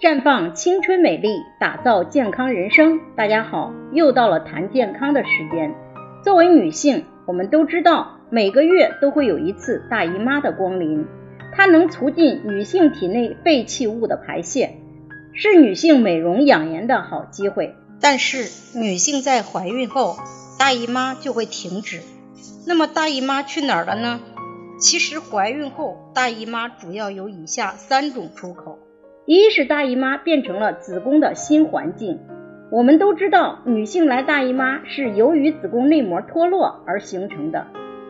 绽放青春美丽，打造健康人生。大家好，又到了谈健康的时间。作为女性，我们都知道每个月都会有一次大姨妈的光临，它能促进女性体内废弃物的排泄，是女性美容养颜的好机会。但是女性在怀孕后，大姨妈就会停止。那么大姨妈去哪儿了呢？其实怀孕后，大姨妈主要有以下三种出口。一是大姨妈变成了子宫的新环境。我们都知道，女性来大姨妈是由于子宫内膜脱落而形成的。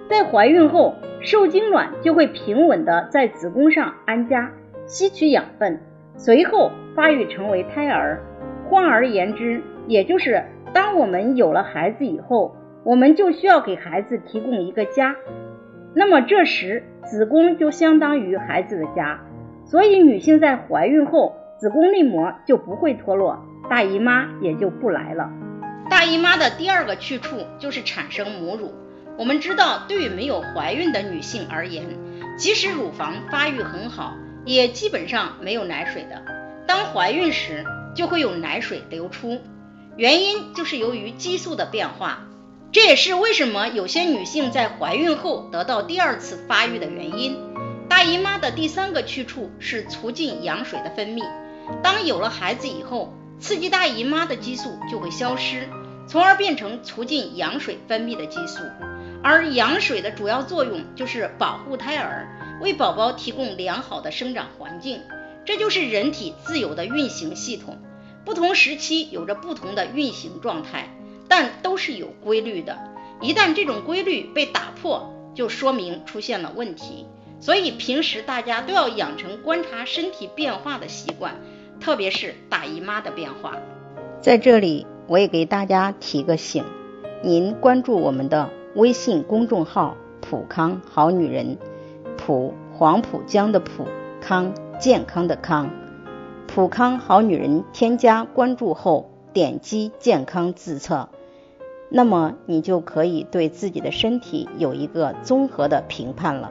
在怀孕后，受精卵就会平稳的在子宫上安家，吸取养分，随后发育成为胎儿。换而言之，也就是当我们有了孩子以后，我们就需要给孩子提供一个家。那么这时，子宫就相当于孩子的家。所以，女性在怀孕后，子宫内膜就不会脱落，大姨妈也就不来了。大姨妈的第二个去处就是产生母乳。我们知道，对于没有怀孕的女性而言，即使乳房发育很好，也基本上没有奶水的。当怀孕时，就会有奶水流出，原因就是由于激素的变化。这也是为什么有些女性在怀孕后得到第二次发育的原因。姨妈的第三个去处是促进羊水的分泌。当有了孩子以后，刺激大姨妈的激素就会消失，从而变成促进羊水分泌的激素。而羊水的主要作用就是保护胎儿，为宝宝提供良好的生长环境。这就是人体自由的运行系统，不同时期有着不同的运行状态，但都是有规律的。一旦这种规律被打破，就说明出现了问题。所以平时大家都要养成观察身体变化的习惯，特别是大姨妈的变化。在这里，我也给大家提个醒：您关注我们的微信公众号“普康好女人”，普黄浦江的普康健康的康，普康好女人。添加关注后，点击健康自测，那么你就可以对自己的身体有一个综合的评判了。